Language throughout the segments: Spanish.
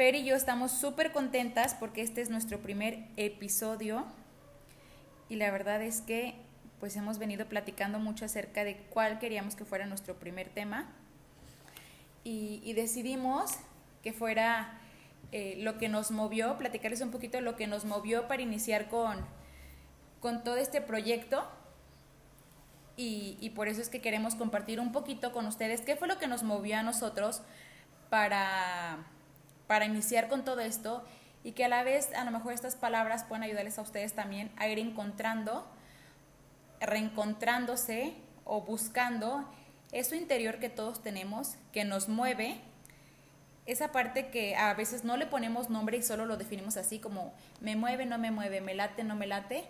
Fer y yo estamos súper contentas porque este es nuestro primer episodio. Y la verdad es que pues hemos venido platicando mucho acerca de cuál queríamos que fuera nuestro primer tema. Y, decidimos que fuera eh, lo que nos movió, platicarles un poquito lo que nos movió para iniciar con, con todo este proyecto. Y, y por eso es que queremos compartir un poquito con ustedes qué fue lo que nos movió a nosotros para para iniciar con todo esto y que a la vez a lo mejor estas palabras pueden ayudarles a ustedes también a ir encontrando, reencontrándose o buscando eso interior que todos tenemos, que nos mueve, esa parte que a veces no le ponemos nombre y solo lo definimos así como me mueve, no me mueve, me late, no me late.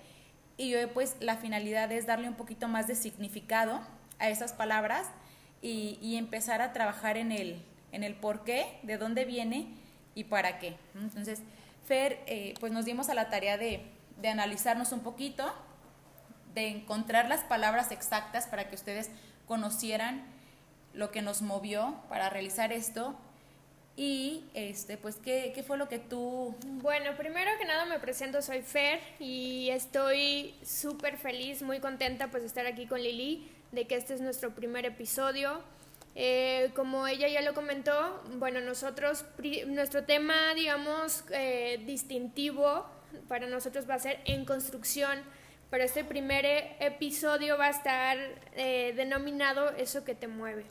Y yo pues la finalidad es darle un poquito más de significado a esas palabras y, empezar a trabajar en el, en el por qué, de dónde viene y para qué. Entonces, Fer, eh, pues nos dimos a la tarea de, de analizarnos un poquito, de encontrar las palabras exactas para que ustedes conocieran lo que nos movió para realizar esto y este pues ¿qué, qué, fue lo que tú bueno primero que nada me presento soy Fer y estoy súper feliz muy contenta pues de estar aquí con Lili de que este es nuestro primer episodio eh, como ella ya lo comentó, bueno, nosotros, nuestro tema, digamos, eh, distintivo para nosotros va a ser en construcción, pero este primer e-, episodio va a estar eh, denominado Eso que te mueve.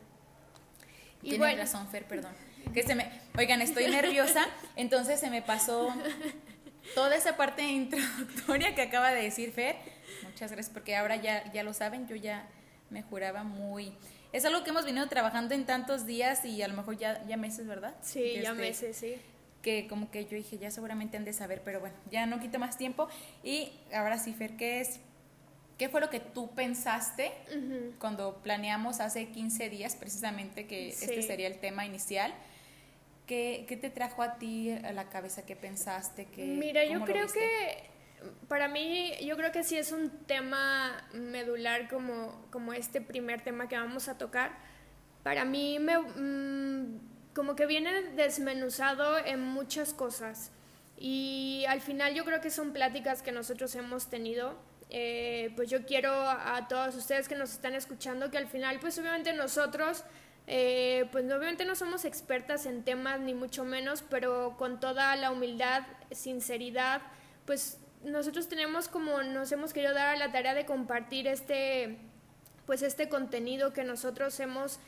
Y Tienes razón, Fer, perdón. Que se me, oigan, estoy nerviosa, entonces se me pasó toda esa parte introductoria que acaba de decir Fer. Muchas gracias, porque ahora ya, ya lo saben, yo ya me juraba muy es algo que hemos venido trabajando en tantos días y a lo mejor ya, ya meses, ¿verdad? Sí, ya este, meses, sí. Que como que yo dije, ya seguramente han de saber, pero bueno, ya no quito más tiempo. Y ahora sí, Fer, ¿qué es? ¿Qué fue lo que tú pensaste cuando planeamos hace 15 días precisamente que este sería el tema inicial? ¿Qué, ¿Qué, te trajo a ti a la cabeza? ¿Qué pensaste? ¿Qué, Mira, yo creo que para mí yo creo que sí es un tema medular como, como este primer tema que vamos a tocar. Para mí me, mm, como que viene desmenuzado en muchas cosas y al final yo creo que son pláticas que nosotros hemos tenido. Eh, pues yo quiero a todos ustedes que nos están escuchando que al final pues obviamente nosotros eh, pues obviamente no somos expertas en temas ni mucho menos, pero con toda la humildad, sinceridad, pues nosotros tenemos como nos hemos querido dar a la tarea de compartir este pues este contenido que nosotros hemos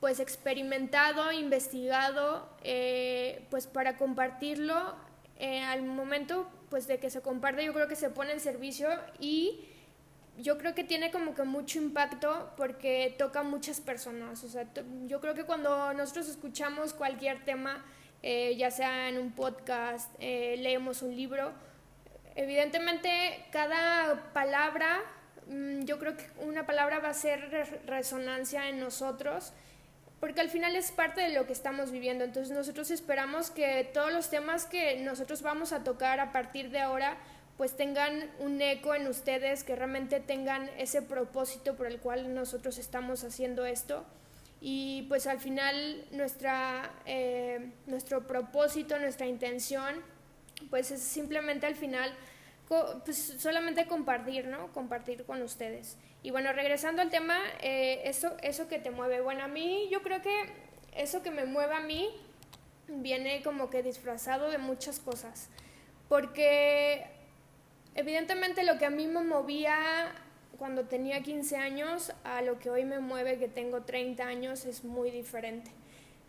pues experimentado, investigado, eh, pues para compartirlo eh, al momento pues de que se comparte yo creo que se pone en servicio y yo creo que tiene como que mucho impacto porque toca a muchas personas. O sea, yo creo que cuando nosotros escuchamos cualquier tema, eh, ya sea en un podcast, leemos un libro, Evidentemente, cada palabra, mm, yo creo que una palabra va a ser resonancia en nosotros, porque al final es parte de lo que estamos viviendo. Entonces nosotros esperamos que todos los temas que nosotros vamos a tocar a partir de ahora, pues tengan un eco en ustedes, que realmente tengan ese propósito por el cual nosotros estamos haciendo esto. Y pues al final nuestra, eh, nuestro propósito, nuestra intención pues es simplemente al final pues solamente compartir, ¿no? Compartir con ustedes. Y bueno, regresando al tema, eh, eso, eso que te mueve. Bueno, a mí yo creo que eso que me mueve a mí viene como que disfrazado de muchas cosas. Porque evidentemente lo que a mí me movía cuando tenía 15 años a lo que hoy me mueve que tengo 30 años es muy diferente.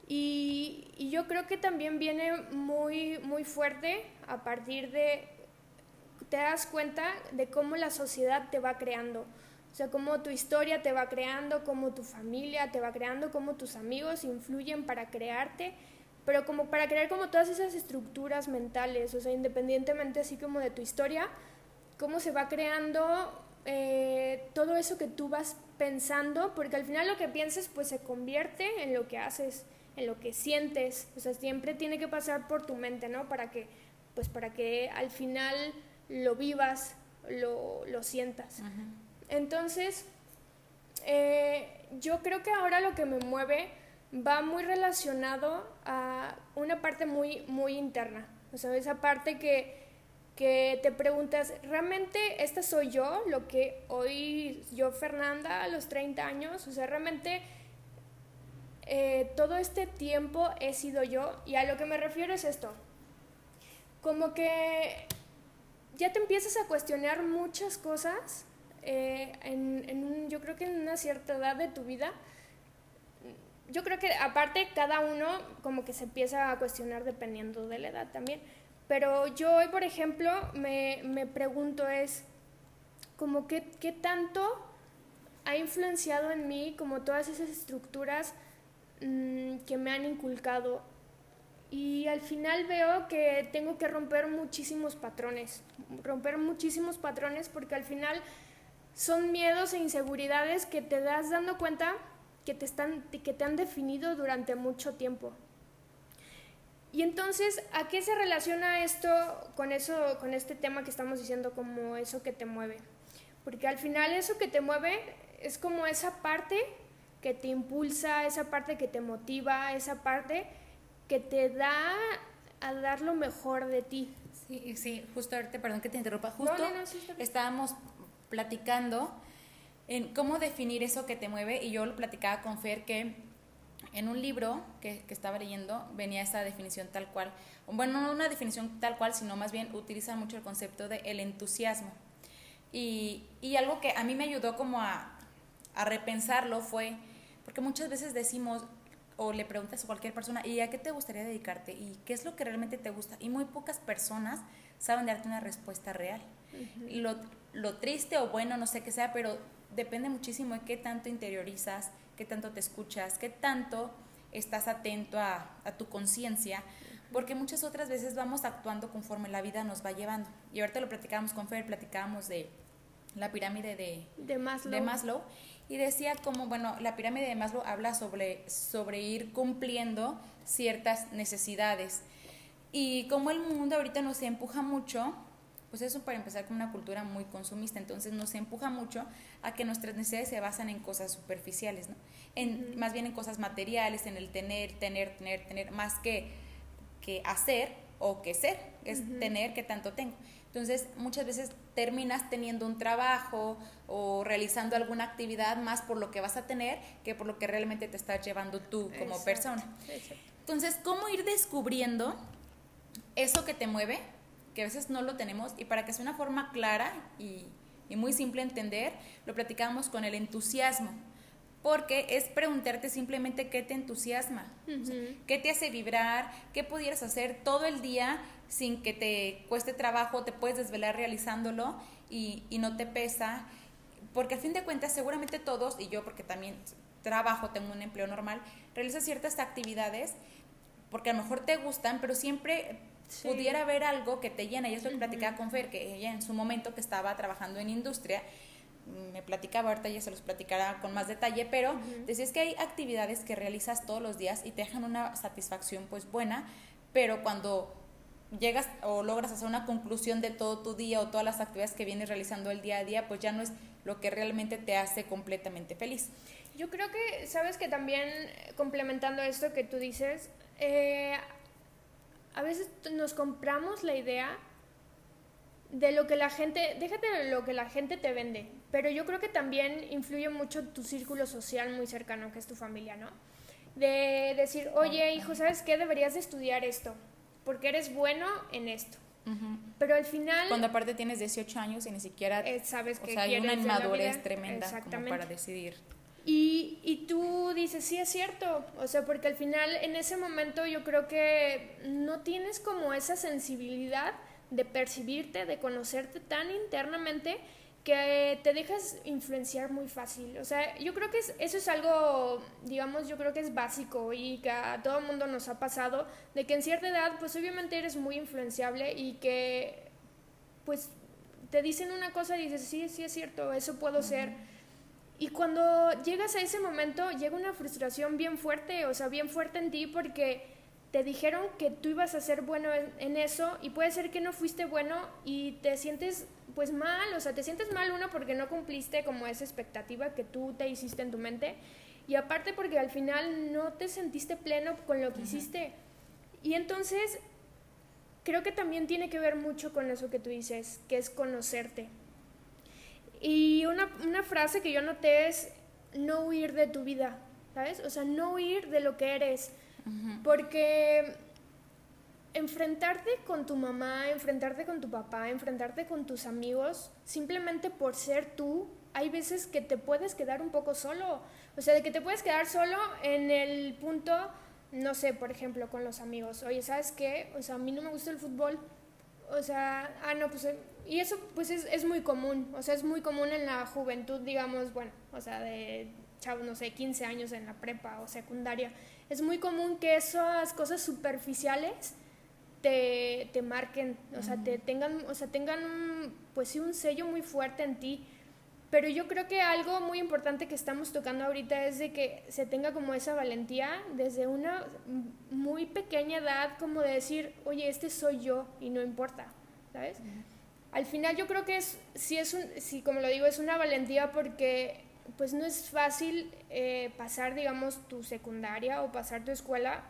Y, y, yo creo que también viene muy, muy fuerte a partir de, te das cuenta de cómo la sociedad te va creando. O sea, cómo tu historia te va creando, cómo tu familia te va creando, cómo tus amigos influyen para crearte, pero como para crear como todas esas estructuras mentales, o sea, independientemente así como de tu historia, cómo se va creando eh, todo eso que tú vas pensando, porque al final lo que pienses pues se convierte en lo que haces, en lo que sientes, o sea, siempre tiene que pasar por tu mente, ¿no? Para que, pues para que al final lo vivas, lo, lo sientas. Entonces, eh, yo creo que ahora lo que me mueve va muy relacionado a una parte muy, muy interna. O sea, esa parte que, que te preguntas, ¿realmente esta soy yo? Lo que hoy yo, Fernanda, a los 30 años, o sea, realmente eh, todo este tiempo he sido yo. Y a lo que me refiero es esto. Como que ya te empiezas a cuestionar muchas cosas eh, en, yo creo que en una cierta edad de tu vida yo creo que aparte cada uno como que se empieza a cuestionar dependiendo de la edad también. Pero yo hoy, por ejemplo, me, me pregunto es como que, qué tanto ha influenciado en mí como todas esas estructuras mm, que me han inculcado. Y al final veo que tengo que romper muchísimos patrones, romper muchísimos patrones porque al final son miedos e inseguridades que te das dando cuenta que te, están, que te han definido durante mucho tiempo. Y entonces, ¿a qué se relaciona esto con eso, con este tema que estamos diciendo como eso que te mueve? Porque al final eso que te mueve es como esa parte que te impulsa, esa parte que te motiva, esa parte que te da a dar lo mejor de ti. Sí, sí, justo ahorita, perdón que te interrumpa, justo estábamos platicando en cómo definir eso que te mueve y yo lo platicaba con Fer que en un libro que, estaba leyendo venía esa definición tal cual, bueno, no una definición tal cual, sino más bien utiliza mucho el concepto de el entusiasmo. Y, y algo que a mí me ayudó como a, a repensarlo fue, porque muchas veces decimos, o le preguntas a cualquier persona, ¿y a qué te gustaría dedicarte? ¿Y qué es lo que realmente te gusta? Y muy pocas personas saben darte una respuesta real. lo, lo, triste o bueno, no sé qué sea, pero depende muchísimo de qué tanto interiorizas, qué tanto te escuchas, qué tanto estás atento a, tu conciencia, porque muchas otras veces vamos actuando conforme la vida nos va llevando. Y ahorita lo platicábamos con Fer, platicábamos de la pirámide de, de, Maslow. de Maslow. Y decía como, bueno, la pirámide de Maslow habla sobre, sobre ir cumpliendo ciertas necesidades. Y como el mundo ahorita nos empuja mucho pues eso para empezar con una cultura muy consumista, entonces nos empuja mucho a que nuestras necesidades se basan en cosas superficiales, ¿no? En, Más bien en cosas materiales, en el tener, tener, tener, tener, más que, que hacer o que ser, es tener que tanto tengo. Entonces, muchas veces terminas teniendo un trabajo o realizando alguna actividad más por lo que vas a tener que por lo que realmente te estás llevando tú como persona. Entonces, ¿cómo ir descubriendo eso que te mueve? que a veces no lo tenemos, y para que sea una forma clara y, muy simple de entender, lo platicamos con el entusiasmo, porque es preguntarte simplemente qué te entusiasma, qué te hace vibrar, qué pudieras hacer todo el día sin que te cueste trabajo, te puedes desvelar realizándolo y, y no te pesa, porque a fin de cuentas seguramente todos, y yo porque también trabajo, tengo un empleo normal, realizas ciertas actividades porque a lo mejor te gustan, pero siempre pudiera haber algo que te llena. Y eso lo platicaba con Fer, que ella en su momento que estaba trabajando en industria, me platicaba, ahorita ya se los platicará con más detalle, pero decías que hay actividades que realizas todos los días y te dejan una satisfacción pues buena, pero cuando llegas o logras hacer una conclusión de todo tu día o todas las actividades que vienes realizando el día a día, pues ya no es lo que realmente te hace completamente feliz. Yo creo que, sabes que también complementando esto que tú dices, eh, a veces nos compramos la idea de lo que la gente, déjate lo que la gente te vende, pero yo creo que también influye mucho tu círculo social muy cercano, que es tu familia, ¿no? De decir, oye, hijo, ¿sabes qué? Deberías de estudiar esto, porque eres bueno en esto. Pero al final... Cuando aparte tienes 18 años y ni siquiera... Eh, sabes que o sea, hay una inmadurez tremenda como para decidir. Y, y, tú dices, sí es cierto, o sea, porque al final en ese momento yo creo que no tienes como esa sensibilidad de percibirte, de conocerte tan internamente que te dejas influenciar muy fácil. O sea, yo creo que eso es algo, digamos, yo creo que es básico y que a todo mundo nos ha pasado, de que en cierta edad, pues obviamente eres muy influenciable y que, pues, te dicen una cosa y dices, sí, sí es cierto, eso puedo ser. Y cuando llegas a ese momento, llega una frustración bien fuerte, o sea, bien fuerte en ti porque te dijeron que tú ibas a ser bueno en eso y puede ser que no fuiste bueno y te sientes pues mal, o sea, te sientes mal uno porque no cumpliste como esa expectativa que tú te hiciste en tu mente y aparte porque al final no te sentiste pleno con lo que hiciste. Y entonces creo que también tiene que ver mucho con eso que tú dices, que es conocerte. Y una, una frase que yo noté es no huir de tu vida, ¿sabes? O sea, no huir de lo que eres. Porque enfrentarte con tu mamá, enfrentarte con tu papá, enfrentarte con tus amigos, simplemente por ser tú, hay veces que te puedes quedar un poco solo. O sea, de que te puedes quedar solo en el punto, no sé, por ejemplo, con los amigos. Oye, ¿sabes qué? O sea, a mí no me gusta el fútbol. O sea, ah, no, pues... Y eso pues es, es muy común. O sea, es muy común en la juventud, digamos, bueno, o sea, de chavos, no sé, 15 años en la prepa o secundaria. Es muy común que esas cosas superficiales te, te marquen, o sea, te tengan, o sea, tengan un, pues sí, un sello muy fuerte en ti. Pero yo creo que algo muy importante que estamos tocando ahorita es de que se tenga como esa valentía desde una muy pequeña edad, como de decir, oye, este soy yo y no importa, ¿sabes? Al final yo creo que es, sí es un, sí, como lo digo, es una valentía porque pues no es fácil eh, pasar, digamos, tu secundaria o pasar tu escuela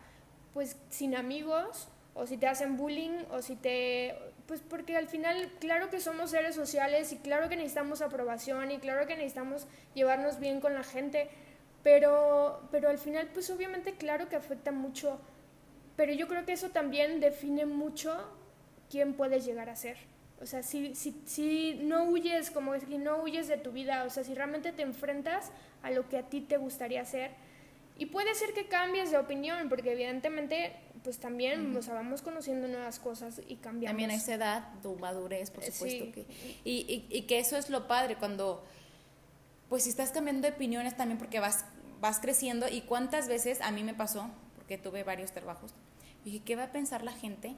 pues sin amigos o si te hacen bullying, o si te... Pues porque al final, claro que somos seres sociales y claro que necesitamos aprobación y claro que necesitamos llevarnos bien con la gente, pero, pero al final, pues obviamente, claro que afecta mucho, pero yo creo que eso también define mucho quién puedes llegar a ser. O sea, si, si, si no huyes, como si no huyes de tu vida, o sea, si realmente te enfrentas a lo que a ti te gustaría hacer, y puede ser que cambies de opinión, porque evidentemente pues también nos vamos conociendo nuevas cosas y cambiamos. También a esa edad, tu madurez, por supuesto. Que, y, y, que eso es lo padre, cuando, pues si estás cambiando de opiniones también porque vas, vas creciendo y cuántas veces a mí me pasó, porque tuve varios trabajos, dije, ¿qué va a pensar la gente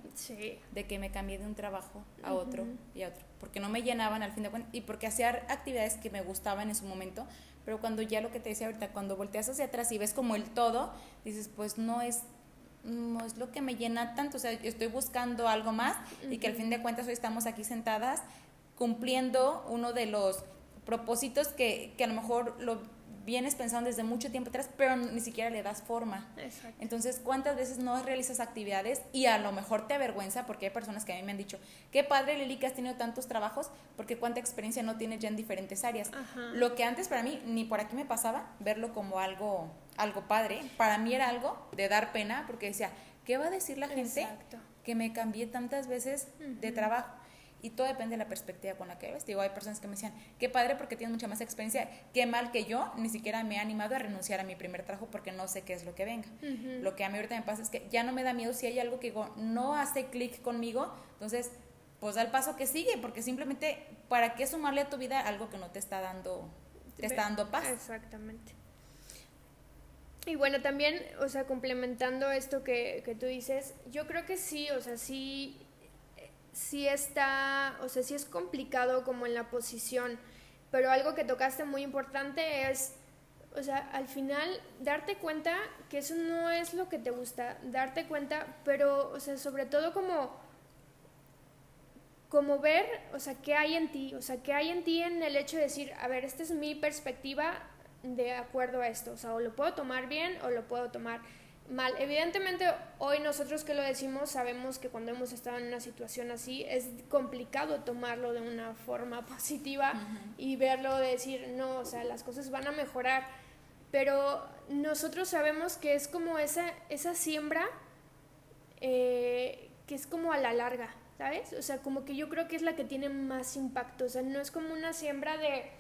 de que me cambié de un trabajo a otro y a otro? Porque no me llenaban al fin de cuentas y porque hacía actividades que me gustaban en su momento, pero cuando ya lo que te decía ahorita, cuando volteas hacia atrás y ves como el todo, dices, pues no es no es lo que me llena tanto, o sea, yo estoy buscando algo más y que al fin de cuentas hoy estamos aquí sentadas cumpliendo uno de los propósitos que, que a lo mejor lo vienes pensando desde mucho tiempo atrás, pero ni siquiera le das forma. Entonces, ¿cuántas veces no realizas actividades y a lo mejor te avergüenza? Porque hay personas que a mí me han dicho, qué padre Lili que has tenido tantos trabajos, porque cuánta experiencia no tienes ya en diferentes áreas. Lo que antes para mí ni por aquí me pasaba, verlo como algo, algo padre, para mí era algo de dar pena, porque decía, ¿qué va a decir la gente que me cambié tantas veces de trabajo? Y todo depende de la perspectiva con la que ves. Digo, hay personas que me decían, qué padre porque tienes mucha más experiencia, qué mal que yo ni siquiera me he animado a renunciar a mi primer trabajo porque no sé qué es lo que venga. Lo que a mí ahorita me pasa es que ya no me da miedo si hay algo que digo, no hace clic conmigo, entonces pues da el paso que sigue, porque simplemente, ¿para qué sumarle a tu vida algo que no te está dando, te está dando paz? Exactamente. Y bueno, también, o sea, complementando esto que, que tú dices, yo creo que sí, o sea, sí sí está, o sea, sí es complicado como en la posición, pero algo que tocaste muy importante es, o sea, al final darte cuenta que eso no es lo que te gusta, darte cuenta, pero, o sea, sobre todo como, como ver, o sea, qué hay en ti, o sea, qué hay en ti en el hecho de decir, a ver, esta es mi perspectiva de acuerdo a esto, o sea, o lo puedo tomar bien o lo puedo tomar mal. Evidentemente, hoy nosotros que lo decimos sabemos que cuando hemos estado en una situación así es complicado tomarlo de una forma positiva y verlo de decir, no, o sea, las cosas van a mejorar. Pero nosotros sabemos que es como esa, esa siembra eh, que es como a la larga, ¿sabes? O sea, como que yo creo que es la que tiene más impacto. O sea, no es como una siembra de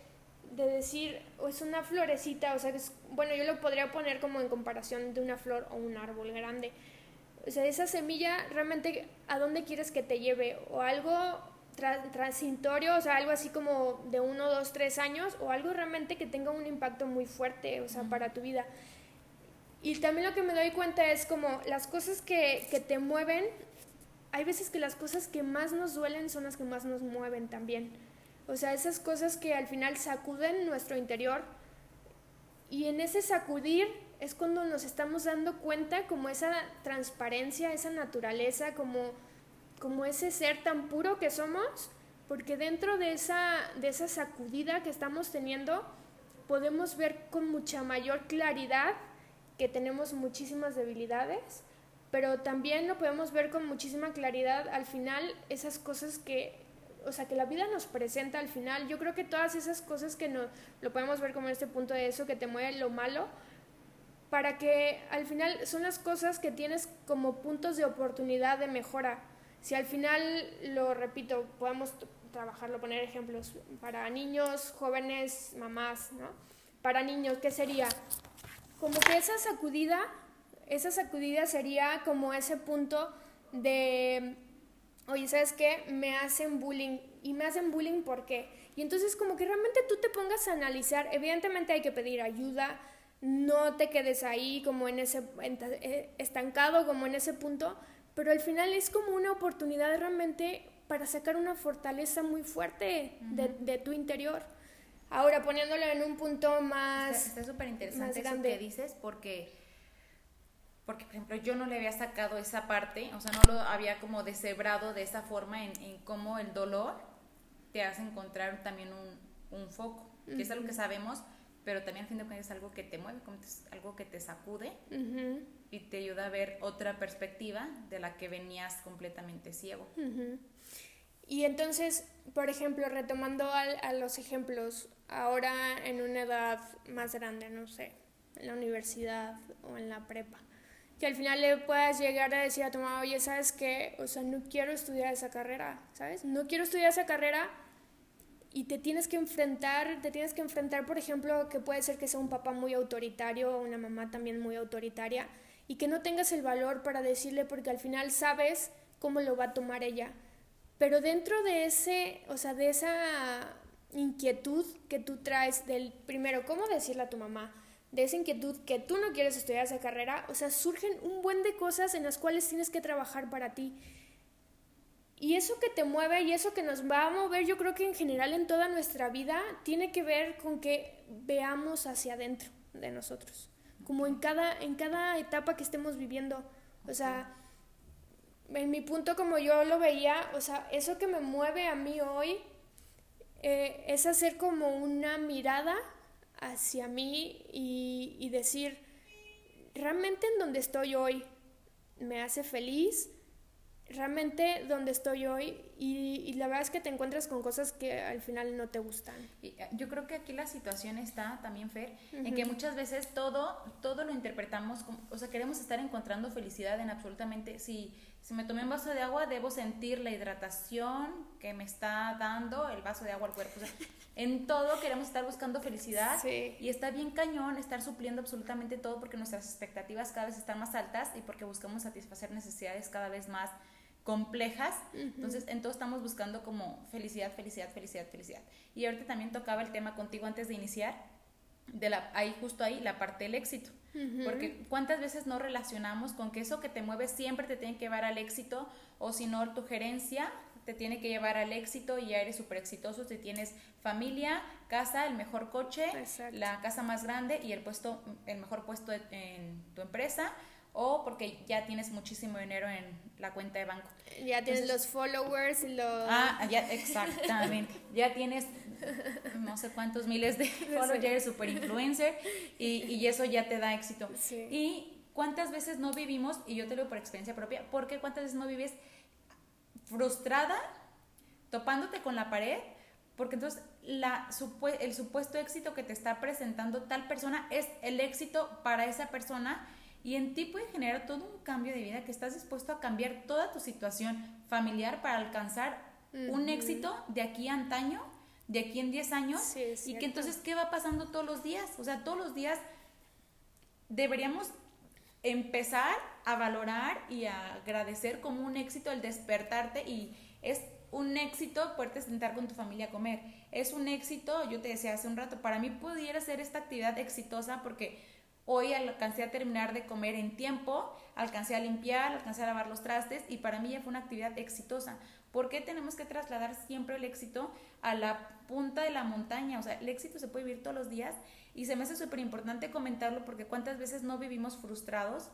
de decir, es una florecita, o sea, es, bueno, yo lo podría poner como en comparación de una flor o un árbol grande. O sea, esa semilla realmente, ¿a dónde quieres que te lleve? O algo, transitorio, o sea, algo así como de uno, dos, tres años, o algo realmente que tenga un impacto muy fuerte, o sea, para tu vida. Y también lo que me doy cuenta es como las cosas que, que te mueven, hay veces que las cosas que más nos duelen son las que más nos mueven también. O sea, esas cosas que al final sacuden nuestro interior. Y en ese sacudir es cuando nos estamos dando cuenta como esa transparencia, esa naturaleza, como como ese ser tan puro que somos, porque dentro de esa, de esa sacudida que estamos teniendo, podemos ver con mucha mayor claridad que tenemos muchísimas debilidades, pero también lo podemos ver con muchísima claridad al final esas cosas que, o sea, que la vida nos presenta al final. Yo creo que todas esas cosas que no, lo podemos ver como este punto de eso, que te mueve lo malo, para que al final son las cosas que tienes como puntos de oportunidad de mejora si al final, lo repito, podemos trabajarlo, poner ejemplos para niños, jóvenes, mamás, ¿no? Para niños, ¿qué sería? Como que esa sacudida, esa sacudida sería como ese punto de, oye, ¿sabes qué? Me hacen bullying. ¿Y me hacen bullying por qué? Y entonces como que realmente tú te pongas a analizar, evidentemente hay que pedir ayuda, no te quedes ahí como en ese eh, estancado, como en ese punto, pero al final es como una oportunidad realmente para sacar una fortaleza muy fuerte de, tu interior. Ahora, poniéndolo en un punto más... Está súper interesante eso que dices porque, porque, por ejemplo, yo no le había sacado esa parte, o sea, no lo había como deshebrado de esa forma en, en cómo el dolor te hace encontrar también un, un foco, que es algo que sabemos, pero también al fin de cuentas es algo que te mueve, como algo que te sacude y te ayuda a ver otra perspectiva de la que venías completamente ciego. Y entonces, por ejemplo, retomando a, los ejemplos, ahora en una edad más grande, no sé, en la universidad o en la prepa, que al final le puedas llegar a decir a tu mamá, oye, ¿sabes qué? O sea, no quiero estudiar esa carrera, ¿sabes? No quiero estudiar esa carrera y te tienes que enfrentar, te tienes que enfrentar, por ejemplo, que puede ser que sea un papá muy autoritario o una mamá también muy autoritaria y que no tengas el valor para decirle porque al final sabes cómo lo va a tomar ella. Pero dentro de ese, o sea, de esa inquietud que tú traes del primero, ¿cómo decirle a tu mamá? De esa inquietud que tú no quieres estudiar esa carrera, o sea, surgen un buen de cosas en las cuales tienes que trabajar para ti. Y eso que te mueve y eso que nos va a mover, yo creo que en general en toda nuestra vida tiene que ver con que veamos hacia adentro de nosotros como en cada, en cada etapa que estemos viviendo. O sea, en mi punto como yo lo veía, o sea, eso que me mueve a mí hoy eh, es hacer como una mirada hacia mí y, y decir, realmente en donde estoy hoy me hace feliz, realmente donde estoy hoy y, la verdad es que te encuentras con cosas que al final no te gustan. Y eh, yo creo que aquí la situación está también, Fer, en que muchas veces todo, todo lo interpretamos, como, o sea, queremos estar encontrando felicidad en absolutamente, si, si me tomé un vaso de agua, debo sentir la hidratación que me está dando el vaso de agua al cuerpo. O sea, en todo queremos estar buscando felicidad y está bien cañón estar supliendo absolutamente todo porque nuestras expectativas cada vez están más altas y porque buscamos satisfacer necesidades cada vez más complejas. Entonces, en todo estamos buscando como felicidad, felicidad, felicidad, felicidad. Y ahorita también tocaba el tema contigo antes de iniciar, de la, ahí justo ahí, la parte del éxito. Porque cuántas veces no relacionamos con que eso que te mueve siempre te tiene que llevar al éxito, o si no, tu gerencia te tiene que llevar al éxito y ya eres súper exitoso si tienes familia, casa, el mejor coche, la casa más grande y el puesto, el mejor puesto en tu empresa o porque ya tienes muchísimo dinero en la cuenta de banco. Ya tienes los followers y los... Ah, ya, exactamente. ya tienes no sé cuántos miles de followers, ya eres super influencer y, y, eso ya te da éxito. Y cuántas veces no vivimos, y yo te lo digo por experiencia propia, porque cuántas veces no vives frustrada, topándote con la pared, porque entonces la, el supuesto éxito que te está presentando tal persona es el éxito para esa persona y en ti puede generar todo un cambio de vida que estás dispuesto a cambiar toda tu situación familiar para alcanzar un éxito de aquí a antaño, de aquí en 10 años. y que entonces, ¿qué va pasando todos los días? O sea, todos los días deberíamos empezar a valorar y a agradecer como un éxito el despertarte y es un éxito poderte sentar con tu familia a comer. Es un éxito, yo te decía hace un rato, para mí pudiera ser esta actividad exitosa porque hoy alcancé a terminar de comer en tiempo, alcancé a limpiar, alcancé a lavar los trastes y para mí ya fue una actividad exitosa. ¿Por qué tenemos que trasladar siempre el éxito a la punta de la montaña? O sea, el éxito se puede vivir todos los días y se me hace súper importante comentarlo porque cuántas veces no vivimos frustrados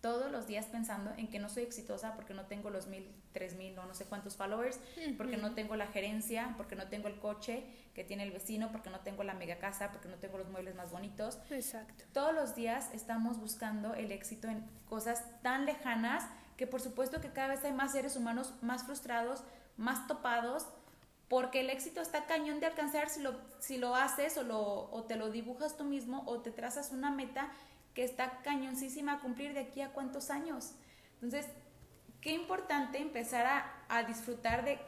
todos los días pensando en que no soy exitosa porque no tengo los mil, tres mil o no sé cuántos followers, porque no tengo la gerencia, porque no tengo el coche que tiene el vecino, porque no tengo la mega casa, porque no tengo los muebles más bonitos. Exacto. Todos los días estamos buscando el éxito en cosas tan lejanas que por supuesto que cada vez hay más seres humanos más frustrados, más topados, porque el éxito está cañón de alcanzar si lo, si lo haces o, lo, o te lo dibujas tú mismo o te trazas una meta que está cañoncísima a cumplir de aquí a cuántos años. Entonces, qué importante empezar a, a disfrutar de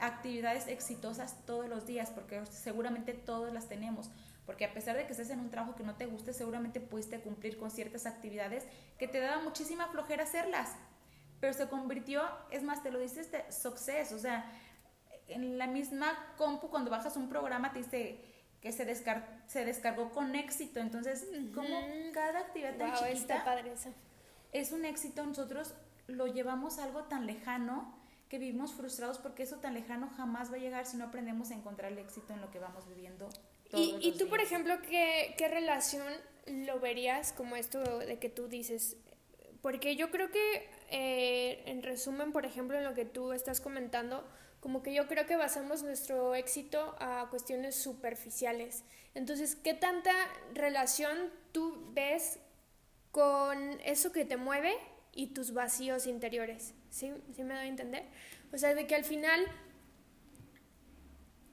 actividades exitosas todos los días, porque seguramente todos las tenemos. Porque a pesar de que estés en un trabajo que no te guste, seguramente pudiste cumplir con ciertas actividades que te daba muchísima flojera hacerlas pero se convirtió, es más, te lo dice este success, o sea, en la misma compu cuando bajas un programa te dice que se, descar se descargó con éxito, entonces, como cada actividad tan chiquita es un éxito, nosotros lo llevamos a algo tan lejano que vivimos frustrados porque eso tan lejano jamás va a llegar si no aprendemos a encontrar el éxito en lo que vamos viviendo. Todos y, y tú, por ejemplo, ¿qué, ¿qué relación lo verías como esto de que tú dices? Porque yo creo que eh, en resumen, por ejemplo, en lo que tú estás comentando, como que yo creo que basamos nuestro éxito a cuestiones superficiales. Entonces, ¿qué tanta relación tú ves con eso que te mueve y tus vacíos interiores? ¿Sí, ¿Sí me doy a entender? O sea, de que al final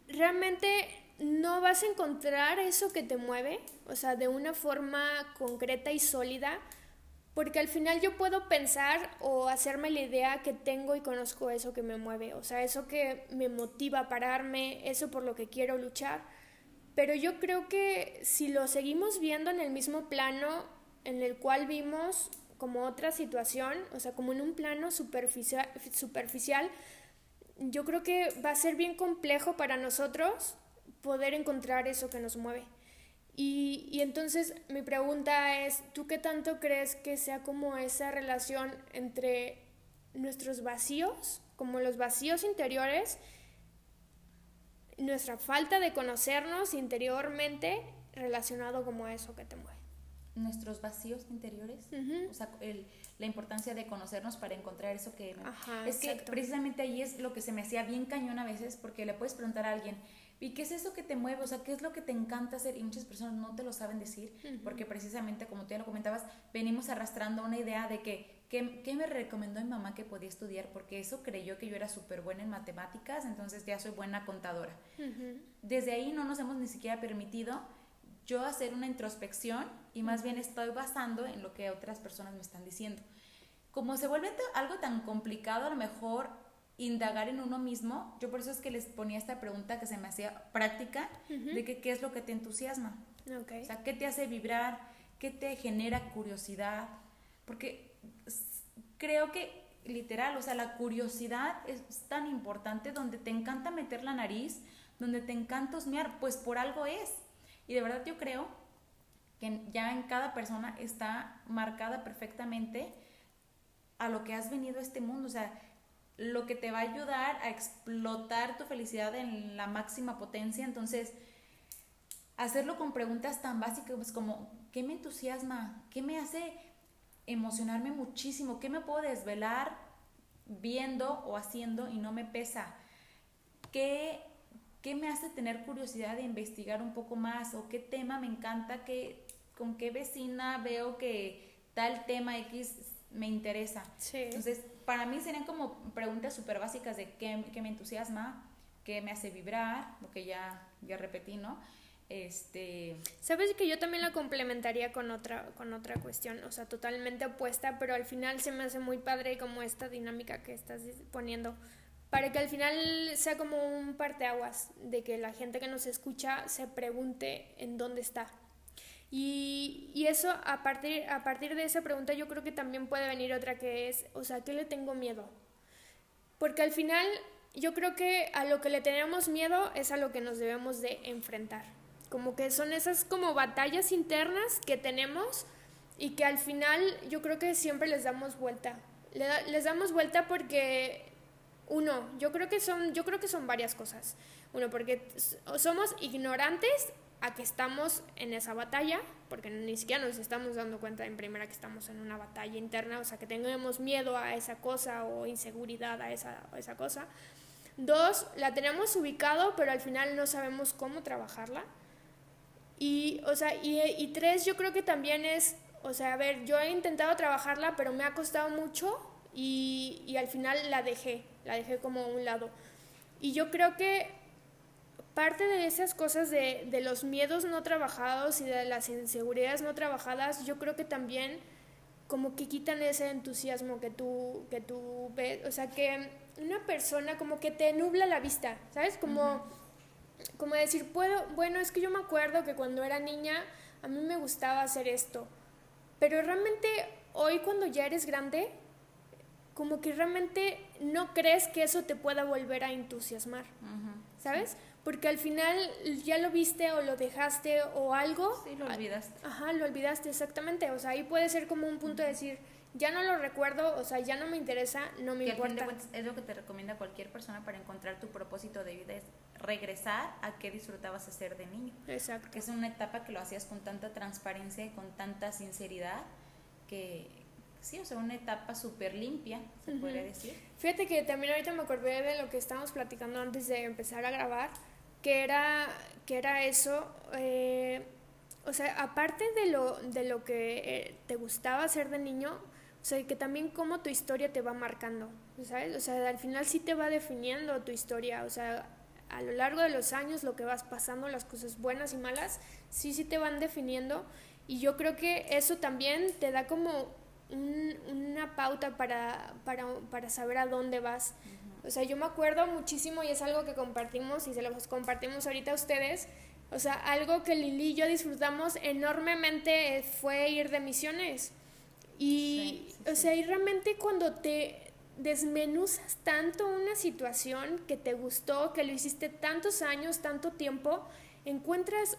realmente no vas a encontrar eso que te mueve, o sea, de una forma concreta y sólida, porque al final yo puedo pensar o hacerme la idea que tengo y conozco eso que me mueve, o sea, eso que me motiva a pararme, eso por lo que quiero luchar. Pero yo creo que si lo seguimos viendo en el mismo plano en el cual vimos como otra situación, o sea, como en un plano superficial, superficial yo creo que va a ser bien complejo para nosotros poder encontrar eso que nos mueve. Y, entonces mi pregunta es, ¿tú qué tanto crees que sea como esa relación entre nuestros vacíos, como los vacíos interiores, nuestra falta de conocernos interiormente relacionado como a eso que te mueve? Nuestros vacíos interiores, o sea, la importancia de conocernos para encontrar eso que... es que precisamente ahí es lo que se me hacía bien cañón a veces, porque le puedes preguntar a alguien, ¿Y qué es eso que te mueve? O sea, ¿qué es lo que te encanta hacer? Y muchas personas no te lo saben decir, porque precisamente, como tú ya lo comentabas, venimos arrastrando una idea de que, ¿qué, me recomendó mi mamá que podía estudiar? Porque eso creyó que yo era súper buena en matemáticas, entonces ya soy buena contadora. Desde ahí no nos hemos ni siquiera permitido yo hacer una introspección y más bien estoy basando en lo que otras personas me están diciendo. Como se vuelve algo tan complicado, a lo mejor indagar en uno mismo, yo por eso es que les ponía esta pregunta que se me hacía práctica, de que qué es lo que te entusiasma. O sea, qué te hace vibrar, qué te genera curiosidad, porque creo que literal, o sea, la curiosidad es tan importante donde te encanta meter la nariz, donde te encanta osmear, pues por algo es. Y de verdad yo creo que ya en cada persona está marcada perfectamente a lo que has venido a este mundo, o sea, lo que te va a ayudar a explotar tu felicidad en la máxima potencia. Entonces, hacerlo con preguntas tan básicas como, ¿qué me entusiasma? ¿Qué me hace emocionarme muchísimo? ¿Qué me puedo desvelar viendo o haciendo y no me pesa? ¿Qué, qué me hace tener curiosidad de investigar un poco más? ¿O qué tema me encanta? ¿Qué, ¿Con qué vecina veo que tal tema X me interesa? Entonces, para mí serían como preguntas súper básicas de qué, qué, me entusiasma, qué me hace vibrar, lo que ya, ya repetí, ¿no? Este... Sabes que yo también la complementaría con otra, con otra cuestión, o sea, totalmente opuesta, pero al final se me hace muy padre como esta dinámica que estás poniendo, para que al final sea como un parteaguas, de que la gente que nos escucha se pregunte en dónde está, y, y, eso, a partir, a partir de esa pregunta, yo creo que también puede venir otra que es, o sea, ¿qué le tengo miedo? Porque al final yo creo que a lo que le tenemos miedo es a lo que nos debemos de enfrentar. Como que son esas como batallas internas que tenemos y que al final yo creo que siempre les damos vuelta. les damos vuelta porque uno, yo creo que son yo creo que son varias cosas. Uno, porque somos ignorantes a que estamos en esa batalla, porque ni siquiera nos estamos dando cuenta en primera que estamos en una batalla interna, o sea, que tenemos miedo a esa cosa o inseguridad a esa, esa cosa. Dos, la tenemos ubicado, pero al final no sabemos cómo trabajarla. Y, o sea, y, y tres, yo creo que también es, o sea, a ver, yo he intentado trabajarla, pero me ha costado mucho y, y al final la dejé, la dejé como a un lado. Y yo creo que parte de esas cosas de, de, los miedos no trabajados y de las inseguridades no trabajadas, yo creo que también como que quitan ese entusiasmo que tú, que tú ves, o sea, que una persona como que te nubla la vista, ¿sabes? Como, como decir, puedo, bueno, es que yo me acuerdo que cuando era niña a mí me gustaba hacer esto, pero realmente hoy cuando ya eres grande, como que realmente no crees que eso te pueda volver a entusiasmar, ¿sabes? Porque al final ya lo viste o lo dejaste o algo. Sí, lo olvidaste. Ajá, lo olvidaste, exactamente. O sea, ahí puede ser como un punto de decir, ya no lo recuerdo, o sea, ya no me interesa, no me importa. es lo que te recomienda cualquier persona para encontrar tu propósito de vida, es regresar a qué disfrutabas hacer de niño. Exacto. Que es una etapa que lo hacías con tanta transparencia y con tanta sinceridad que, sí, o sea, una etapa súper limpia, se podría decir. Fíjate que también ahorita me acordé de lo que estábamos platicando antes de empezar a grabar, que era, que era eso. Eh, o sea, aparte de lo, de lo que eh, te gustaba hacer de niño, o sea, que también cómo tu historia te va marcando, ¿sabes? O sea, al final sí te va definiendo tu historia, o sea, a lo largo de los años lo que vas pasando, las cosas buenas y malas, sí, sí te van definiendo. Y yo creo que eso también te da como una pauta para, para, para, saber a dónde vas. O sea, yo me acuerdo muchísimo y es algo que compartimos y se los compartimos ahorita a ustedes. O sea, algo que Lili y yo disfrutamos enormemente fue ir de misiones. Y, o sea, y realmente cuando te desmenuzas tanto una situación que te gustó, que lo hiciste tantos años, tanto tiempo, encuentras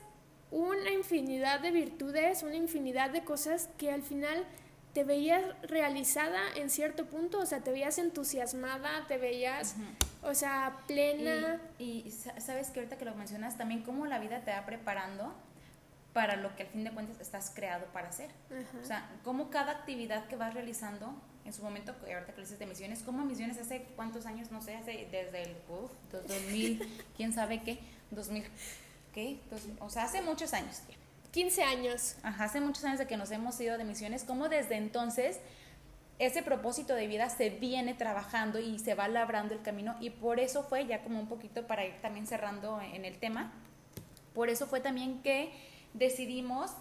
una infinidad de virtudes, una infinidad de cosas que al final te veías realizada en cierto punto, o sea, te veías entusiasmada, te veías, o sea, plena. Y, sabes que ahorita que lo mencionas, también cómo la vida te va preparando para lo que al fin de cuentas estás creado para hacer. O sea, cómo cada actividad que vas realizando, en su momento, ahorita que le dices de misiones, como misiones hace cuántos años, no sé, hace desde el uf, 2000, quién sabe qué, 2000, ¿qué? o sea, hace muchos años. 15 años. Ajá, hace muchos años de que nos hemos ido de misiones, como desde entonces ese propósito de vida se viene trabajando y se va labrando el camino y por eso fue, ya como un poquito para ir también cerrando en el tema, por eso fue también que decidimos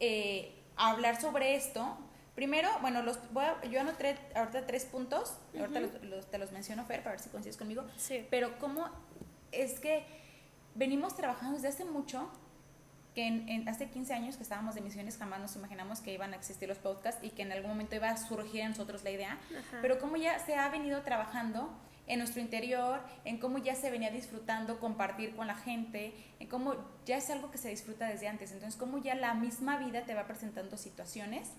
eh, hablar sobre esto. Primero, bueno, los, voy a, yo anoté ahorita tres puntos, ahorita los, te los menciono, Fer, para ver si coincides conmigo, sí. pero cómo es que venimos trabajando desde hace mucho que en, hace 15 años que estábamos de misiones jamás nos imaginamos que iban a existir los podcasts y que en algún momento iba a surgir en nosotros la idea, pero como ya se ha venido trabajando en nuestro interior, en cómo ya se venía disfrutando compartir con la gente, en cómo ya es algo que se disfruta desde antes, entonces cómo ya la misma vida te va presentando situaciones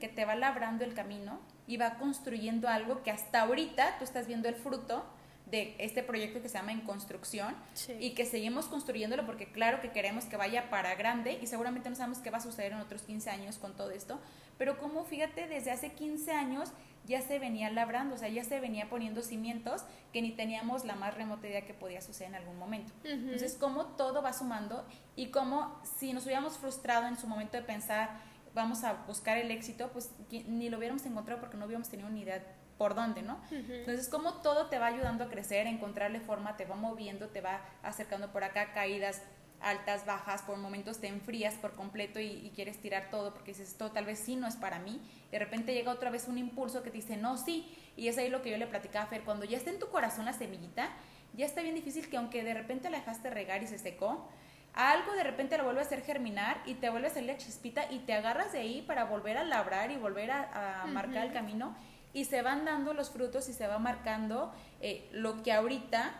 que te va labrando el camino y va construyendo algo que hasta ahorita tú estás viendo el fruto de este proyecto que se llama En Construcción y que seguimos construyéndolo porque claro que queremos que vaya para grande y seguramente no sabemos qué va a suceder en otros 15 años con todo esto, pero como fíjate, desde hace 15 años ya se venía labrando, o sea, ya se venía poniendo cimientos que ni teníamos la más remota idea que podía suceder en algún momento. Entonces, cómo todo va sumando y cómo si nos hubiéramos frustrado en su momento de pensar vamos a buscar el éxito, pues ni lo hubiéramos encontrado porque no hubiéramos tenido ni idea por dónde, ¿no? Entonces, como todo te va ayudando a crecer, a encontrarle forma, te va moviendo, te va acercando por acá, caídas altas, bajas, por momentos te enfrías por completo y, quieres tirar todo porque dices, esto tal vez sí no es para mí. De repente llega otra vez un impulso que te dice, no, sí. Y es ahí lo que yo le platicaba a Fer, cuando ya está en tu corazón la semillita, ya está bien difícil que aunque de repente la dejaste regar y se secó, algo de repente lo vuelve a hacer germinar y te vuelve a salir la chispita y te agarras de ahí para volver a labrar y volver a, marcar el camino y se van dando los frutos y se va marcando eh, lo que ahorita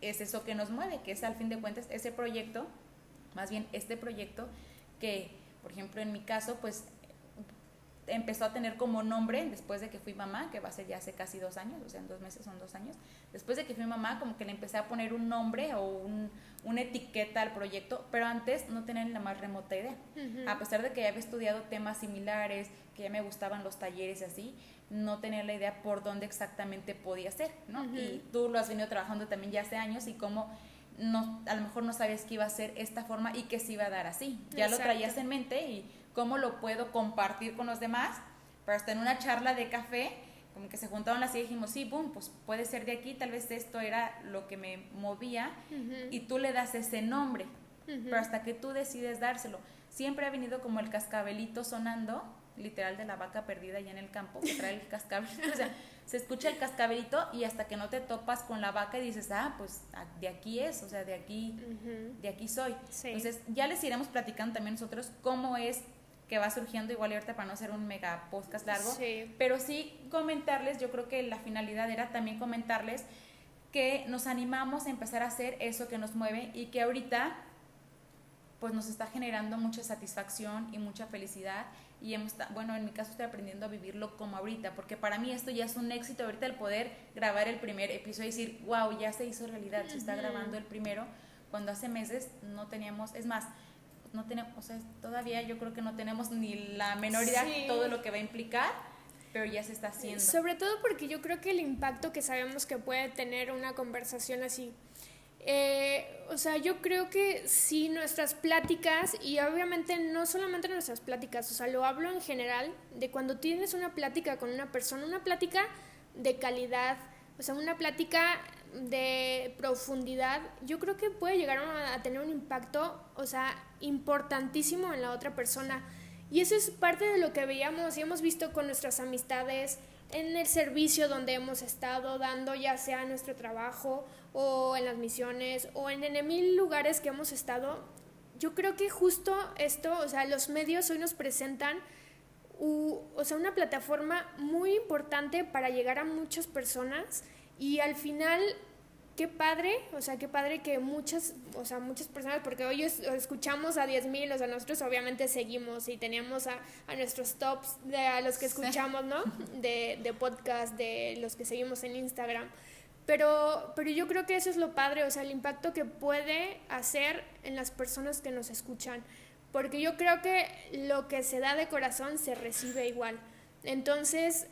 es eso que nos mueve, que es al fin de cuentas ese proyecto, más bien este proyecto que, por ejemplo, en mi caso, pues empezó a tener como nombre después de que fui mamá, que va a ser ya hace casi dos años, o sea, en dos meses son dos años. Después de que fui mamá, como que le empecé a poner un nombre o un, una etiqueta al proyecto, pero antes no tenía ni la más remota idea. A pesar de que ya había estudiado temas similares, que ya me gustaban los talleres y así, no tenía la idea por dónde exactamente podía ser, ¿no? Y tú lo has venido trabajando también ya hace años y cómo no, a lo mejor no sabías que iba a ser esta forma y que se iba a dar así. Ya lo traías en mente y cómo lo puedo compartir con los demás, pero hasta en una charla de café, como que se juntaron así y dijimos, sí, boom, pues puede ser de aquí, tal vez esto era lo que me movía y tú le das ese nombre, pero hasta que tú decides dárselo. Siempre ha venido como el cascabelito sonando, literal de la vaca perdida allá en el campo, que trae el cascabelito, o sea, se escucha el cascabelito y hasta que no te topas con la vaca y dices, ah, pues ah, de aquí es, o sea, de aquí, de aquí soy. Entonces, ya les iremos platicando también nosotros cómo es que va surgiendo igual ahorita para no hacer un mega podcast largo, pero sí comentarles, yo creo que la finalidad era también comentarles que nos animamos a empezar a hacer eso que nos mueve y que ahorita pues nos está generando mucha satisfacción y mucha felicidad y hemos, bueno, en mi caso estoy aprendiendo a vivirlo como ahorita, porque para mí esto ya es un éxito ahorita el poder grabar el primer episodio y decir, wow, ya se hizo realidad, se está grabando el primero, cuando hace meses no teníamos, es más, no tenemos, o sea, todavía yo creo que no tenemos ni la menor idea de todo lo que va a implicar, pero ya se está haciendo. Sobre todo porque yo creo que el impacto que sabemos que puede tener una conversación así, eh, o sea, yo creo que sí nuestras pláticas, y obviamente no solamente nuestras pláticas, o sea, lo hablo en general, de cuando tienes una plática con una persona, una plática de calidad, o sea, una plática de profundidad, yo creo que puede llegar a, tener un impacto, o sea, importantísimo en la otra persona. Y eso es parte de lo que veíamos y hemos visto con nuestras amistades, en el servicio donde hemos estado dando, ya sea nuestro trabajo o en las misiones o en, en mil lugares que hemos estado. Yo creo que justo esto, o sea, los medios hoy nos presentan o sea, una plataforma muy importante para llegar a muchas personas y al final qué padre, o sea, qué padre que muchas, o sea, muchas personas, porque hoy escuchamos a 10.000, o sea, nosotros obviamente seguimos y teníamos a, nuestros tops de a los que escuchamos, ¿no? De, de podcast, de los que seguimos en Instagram. Pero, pero yo creo que eso es lo padre, o sea, el impacto que puede hacer en las personas que nos escuchan. Porque yo creo que lo que se da de corazón se recibe igual. Entonces,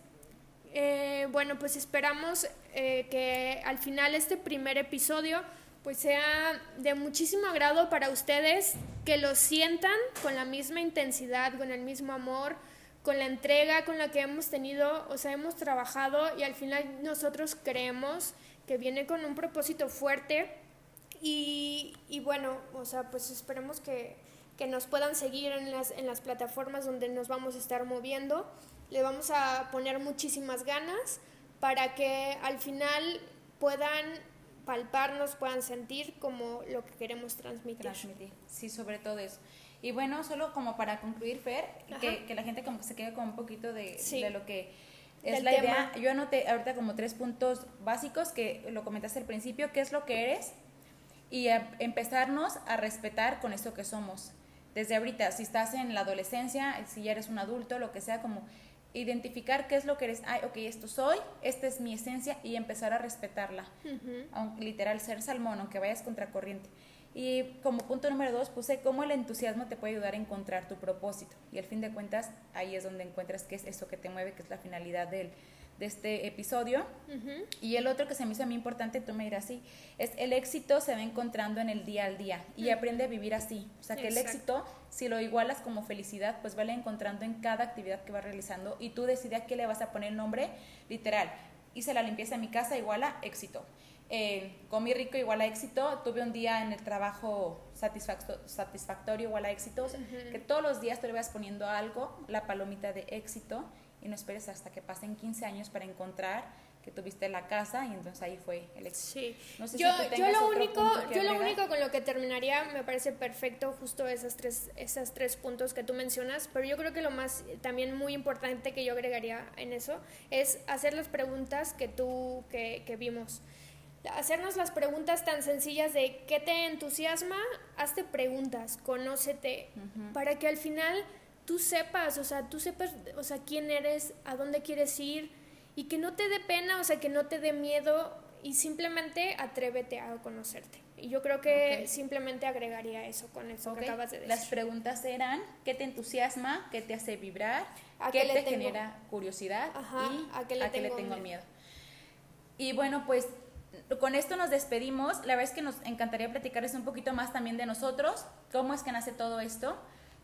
eh, bueno, pues esperamos eh, que al final este primer episodio pues sea de muchísimo agrado para ustedes, que lo sientan con la misma intensidad, con el mismo amor, con la entrega con la que hemos tenido, o sea, hemos trabajado y al final nosotros creemos que viene con un propósito fuerte. Y, y bueno, o sea, pues esperemos que, que nos puedan seguir en las, en las plataformas donde nos vamos a estar moviendo. Le vamos a poner muchísimas ganas para que al final puedan palparnos, puedan sentir como lo que queremos transmitir. Transmitir, sí, sobre todo eso. Y bueno, solo como para concluir, Fer, que, que, la gente como que se quede con un poquito de, de lo que es la idea. Yo anoté ahorita como tres puntos básicos que lo comentaste al principio, qué es lo que eres y empezarnos a respetar con esto que somos. Desde ahorita, si estás en la adolescencia, si ya eres un adulto, lo que sea, como identificar qué es lo que eres, ay, ok, esto soy, esta es mi esencia y empezar a respetarla. literal, ser salmón, aunque vayas contracorriente. Y como punto número dos puse cómo el entusiasmo te puede ayudar a encontrar tu propósito. Y al fin de cuentas, ahí es donde encuentras qué es eso que te mueve, que es la finalidad de él de este episodio. Y el otro que se me hizo a mí importante, tú me dirás así, es el éxito se va encontrando en el día al día y aprende a vivir así. O sea, que el éxito, si lo igualas como felicidad, pues vale encontrando en cada actividad que vas realizando y tú decides a qué le vas a poner nombre literal. Hice la limpieza en mi casa, igual a éxito. Eh, comí rico, igual a éxito. Tuve un día en el trabajo satisfactorio, igual a éxito. Que todos los días tú le vas poniendo algo, la palomita de éxito y no esperes hasta que pasen 15 años para encontrar que tuviste la casa y entonces ahí fue el éxito. Sí. No sé yo, si yo lo único, yo lo único con lo que terminaría me parece perfecto justo esas tres, esas tres puntos que tú mencionas, pero yo creo que lo más también muy importante que yo agregaría en eso es hacer las preguntas que tú que, que vimos. Hacernos las preguntas tan sencillas de ¿qué te entusiasma? Hazte preguntas, conócete, para que al final tú sepas, o sea, tú sepas, o sea, quién eres, a dónde quieres ir y que no te dé pena, o sea, que no te dé miedo y simplemente atrévete a conocerte. Y yo creo que simplemente agregaría eso con eso que acabas de decir. Las preguntas eran, ¿qué te entusiasma? ¿Qué te hace vibrar? ¿A ¿Qué qué le te tengo- genera curiosidad? Ajá, y ¿a qué le tengo miedo? Y bueno, pues con esto nos despedimos. La verdad es que nos encantaría platicarles un poquito más también de nosotros, cómo es que nace todo esto.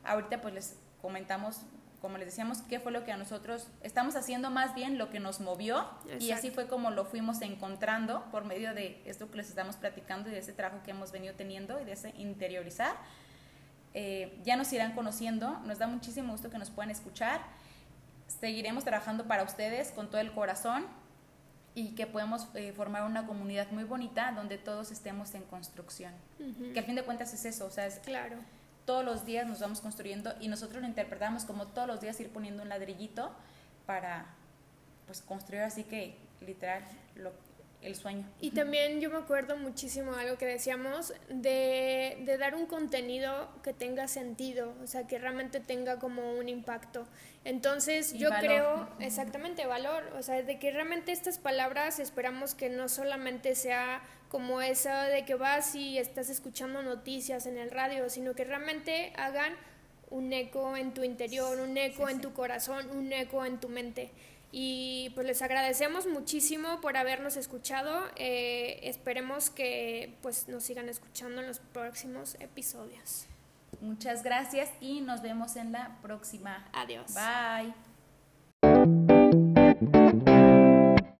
Ahorita pues les comentamos, como les decíamos, qué fue lo que a nosotros estamos haciendo más bien lo que nos movió y así fue como lo fuimos encontrando por medio de esto que les estamos platicando y de ese trabajo que hemos venido teniendo y de ese interiorizar. Eh, ya nos irán conociendo, nos da muchísimo gusto que nos puedan escuchar. Seguiremos trabajando para ustedes con todo el corazón y que podemos eh, formar una comunidad muy bonita donde todos estemos en construcción. Que al fin de cuentas es eso, o sea, es Claro. todos los días nos vamos construyendo y nosotros lo interpretamos como todos los días ir poniendo un ladrillito para pues construir así que literal lo, el sueño. Y también yo me acuerdo muchísimo algo que decíamos, de, de dar un contenido que tenga sentido, o sea, que realmente tenga como un impacto. Entonces Y yo valor. creo, exactamente, valor, o sea, de que realmente estas palabras esperamos que no solamente sea como esa de que vas y estás escuchando noticias en el radio, sino que realmente hagan un eco en tu interior, un eco Sí, en sí. tu corazón, un eco en tu mente. Y pues les agradecemos muchísimo por habernos escuchado. Eh, esperemos que pues nos sigan escuchando en los próximos episodios. Muchas gracias y nos vemos en la próxima. Adiós. Bye.